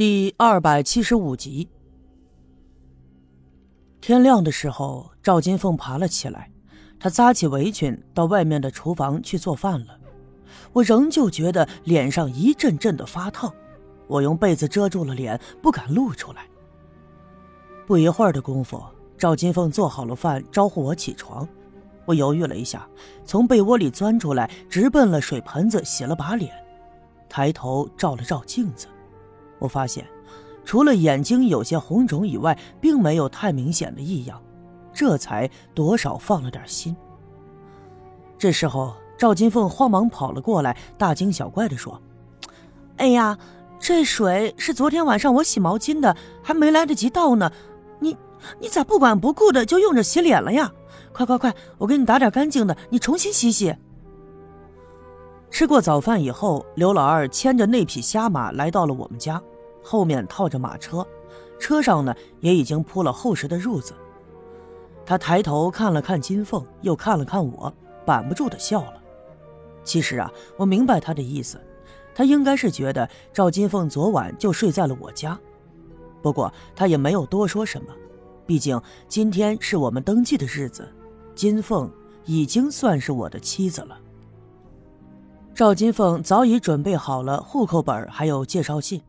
第二百七十五集。天亮的时候，赵金凤爬了起来，她扎起围裙，到外面的厨房去做饭了。我仍旧觉得脸上一阵阵的发烫，我用被子遮住了脸，不敢露出来。不一会儿的功夫，赵金凤做好了饭，招呼我起床。我犹豫了一下，从被窝里钻出来，直奔了水盆子洗了把脸，抬头照了照镜子。我发现，除了眼睛有些红肿以外，并没有太明显的异样，这才多少放了点心。这时候，赵金凤慌忙跑了过来，大惊小怪地说：“哎呀，这水是昨天晚上我洗毛巾的，还没来得及倒呢，你你咋不管不顾的就用着洗脸了呀？快快快，我给你打点干净的，你重新洗洗。”吃过早饭以后，刘老二牵着那匹瞎马来到了我们家。后面套着马车，车上呢也已经铺了厚实的褥子。他抬头看了看金凤，又看了看我，板不住的笑了。其实啊，我明白他的意思，他应该是觉得赵金凤昨晚就睡在了我家。不过他也没有多说什么，毕竟今天是我们登记的日子，金凤已经算是我的妻子了。赵金凤早已准备好了户口本还有介绍信。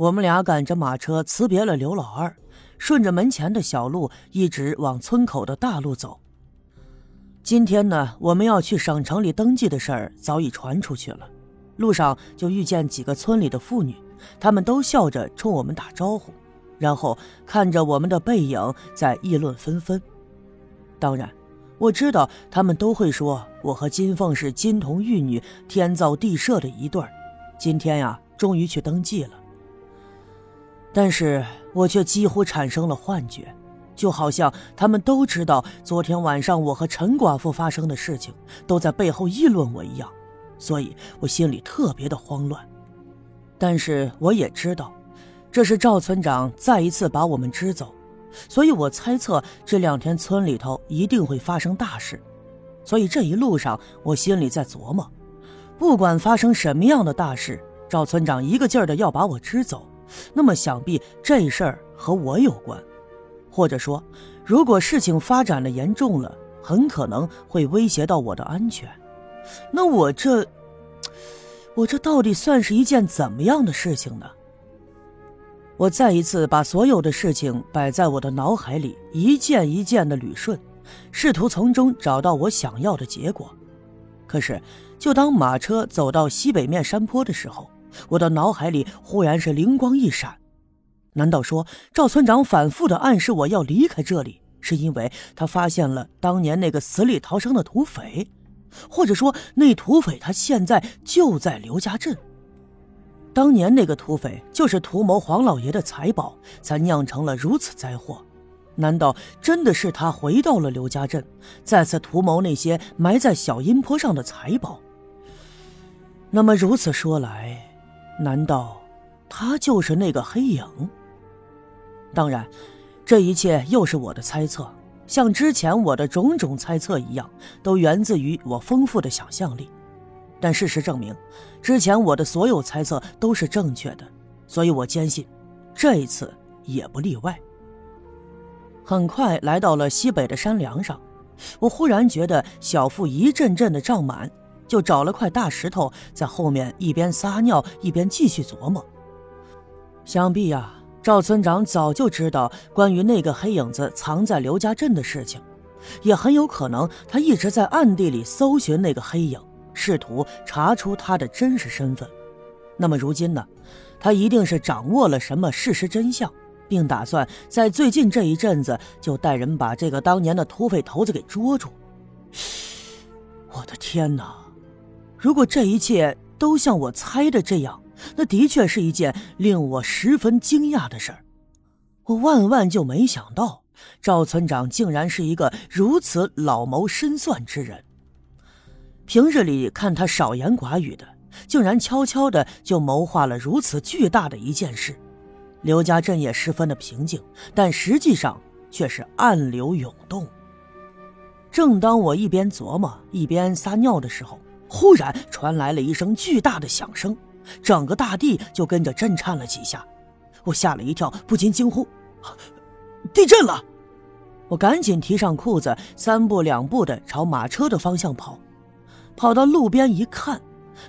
我们俩赶着马车辞别了刘老二，顺着门前的小路一直往村口的大路走。今天呢，我们要去省城里登记的事儿早已传出去了，路上就遇见几个村里的妇女，他们都笑着冲我们打招呼，然后看着我们的背影在议论纷纷。当然，我知道他们都会说我和金凤是金童玉女、天造地设的一对儿。今天呀，终于去登记了。但是我却几乎产生了幻觉，就好像他们都知道昨天晚上我和陈寡妇发生的事情，都在背后议论我一样，所以我心里特别的慌乱。但是我也知道，这是赵村长再一次把我们支走，所以我猜测这两天村里头一定会发生大事，所以这一路上我心里在琢磨，不管发生什么样的大事，赵村长一个劲儿的要把我支走。那么想必这事儿和我有关，或者说，如果事情发展的严重了，很可能会威胁到我的安全。那我这，我这到底算是一件怎么样的事情呢？我再一次把所有的事情摆在我的脑海里，一件一件的捋顺，试图从中找到我想要的结果。可是，就当马车走到西北面山坡的时候，我的脑海里忽然是灵光一闪，难道说赵村长反复的暗示我要离开这里，是因为他发现了当年那个死里逃生的土匪，或者说那土匪他现在就在刘家镇？当年那个土匪就是图谋黄老爷的财宝，才酿成了如此灾祸。难道真的是他回到了刘家镇，再次图谋那些埋在小阴坡上的财宝？那么如此说来。难道他就是那个黑影？当然，这一切又是我的猜测，像之前我的种种猜测一样，都源自于我丰富的想象力。但事实证明，之前我的所有猜测都是正确的，所以我坚信，这一次也不例外。很快来到了西北的山梁上，我忽然觉得小腹一阵阵的胀满。就找了块大石头，在后面一边撒尿一边继续琢磨。想必呀，赵村长早就知道关于那个黑影子藏在刘家镇的事情，也很有可能他一直在暗地里搜寻那个黑影，试图查出他的真实身份。那么如今呢，他一定是掌握了什么事实真相，并打算在最近这一阵子就带人把这个当年的土匪头子给捉住。我的天哪！如果这一切都像我猜的这样，那的确是一件令我十分惊讶的事儿。我万万就没想到，赵村长竟然是一个如此老谋深算之人。平日里看他少言寡语的，竟然悄悄的就谋划了如此巨大的一件事。刘家镇也十分的平静，但实际上却是暗流涌动。正当我一边琢磨一边撒尿的时候，忽然传来了一声巨大的响声，整个大地就跟着震颤了几下，我吓了一跳，不禁惊呼：“地震了！”我赶紧提上裤子，三步两步的朝马车的方向跑。跑到路边一看，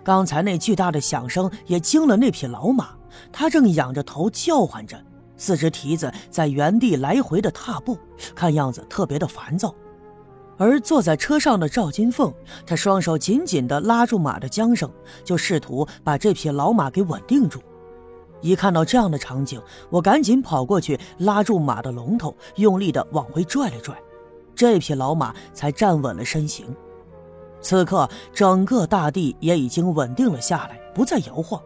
刚才那巨大的响声也惊了那匹老马，它正仰着头叫唤着，四只蹄子在原地来回的踏步，看样子特别的烦躁。而坐在车上的赵金凤，她双手紧紧地拉住马的缰绳，就试图把这匹老马给稳定住。一看到这样的场景，我赶紧跑过去拉住马的龙头，用力地往回拽了拽，这匹老马才站稳了身形。此刻，整个大地也已经稳定了下来，不再摇晃。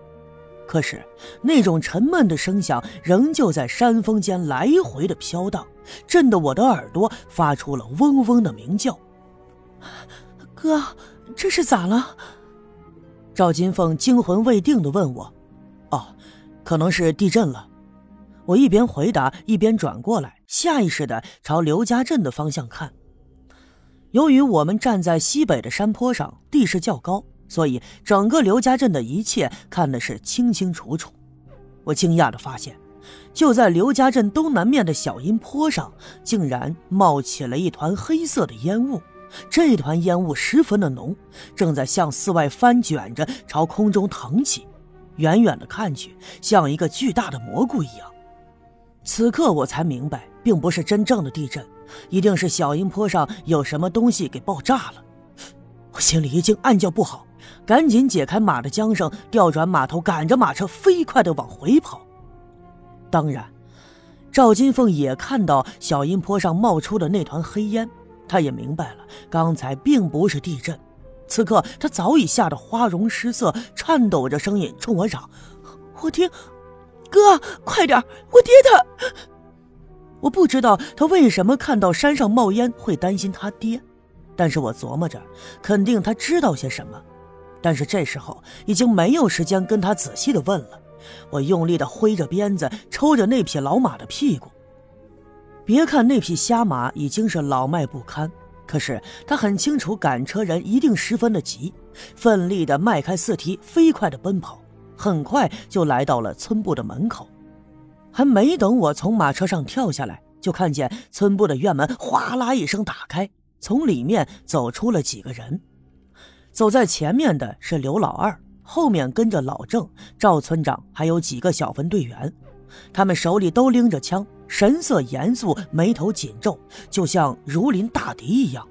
可是，那种沉闷的声响仍旧在山峰间来回的飘荡，震得我的耳朵发出了嗡嗡的鸣叫。哥，这是咋了？赵金凤惊魂未定的问我。哦，可能是地震了。我一边回答，一边转过来，下意识的朝刘家镇的方向看。由于我们站在西北的山坡上，地势较高。所以，整个刘家镇的一切看的是清清楚楚。我惊讶地发现，就在刘家镇东南面的小阴坡上，竟然冒起了一团黑色的烟雾。这团烟雾十分的浓，正在向四外翻卷着，朝空中腾起。远远的看去，像一个巨大的蘑菇一样。此刻我才明白，并不是真正的地震，一定是小阴坡上有什么东西给爆炸了。我心里一惊，暗叫不好。赶紧解开马的缰绳，调转马头，赶着马车飞快地往回跑。当然，赵金凤也看到小阴坡上冒出的那团黑烟，他也明白了刚才并不是地震。此刻，他早已吓得花容失色，颤抖着声音冲我嚷：“我爹，哥，快点，我爹他……”我不知道他为什么看到山上冒烟会担心他爹，但是我琢磨着，肯定他知道些什么。但是这时候已经没有时间跟他仔细的问了，我用力的挥着鞭子抽着那匹老马的屁股。别看那匹瞎马已经是老迈不堪，可是他很清楚赶车人一定十分的急，奋力的迈开四蹄，飞快的奔跑，很快就来到了村部的门口。还没等我从马车上跳下来，就看见村部的院门哗啦一声打开，从里面走出了几个人。走在前面的是刘老二，后面跟着老郑、赵村长，还有几个小分队员。他们手里都拎着枪，神色严肃，眉头紧皱，就像如临大敌一样。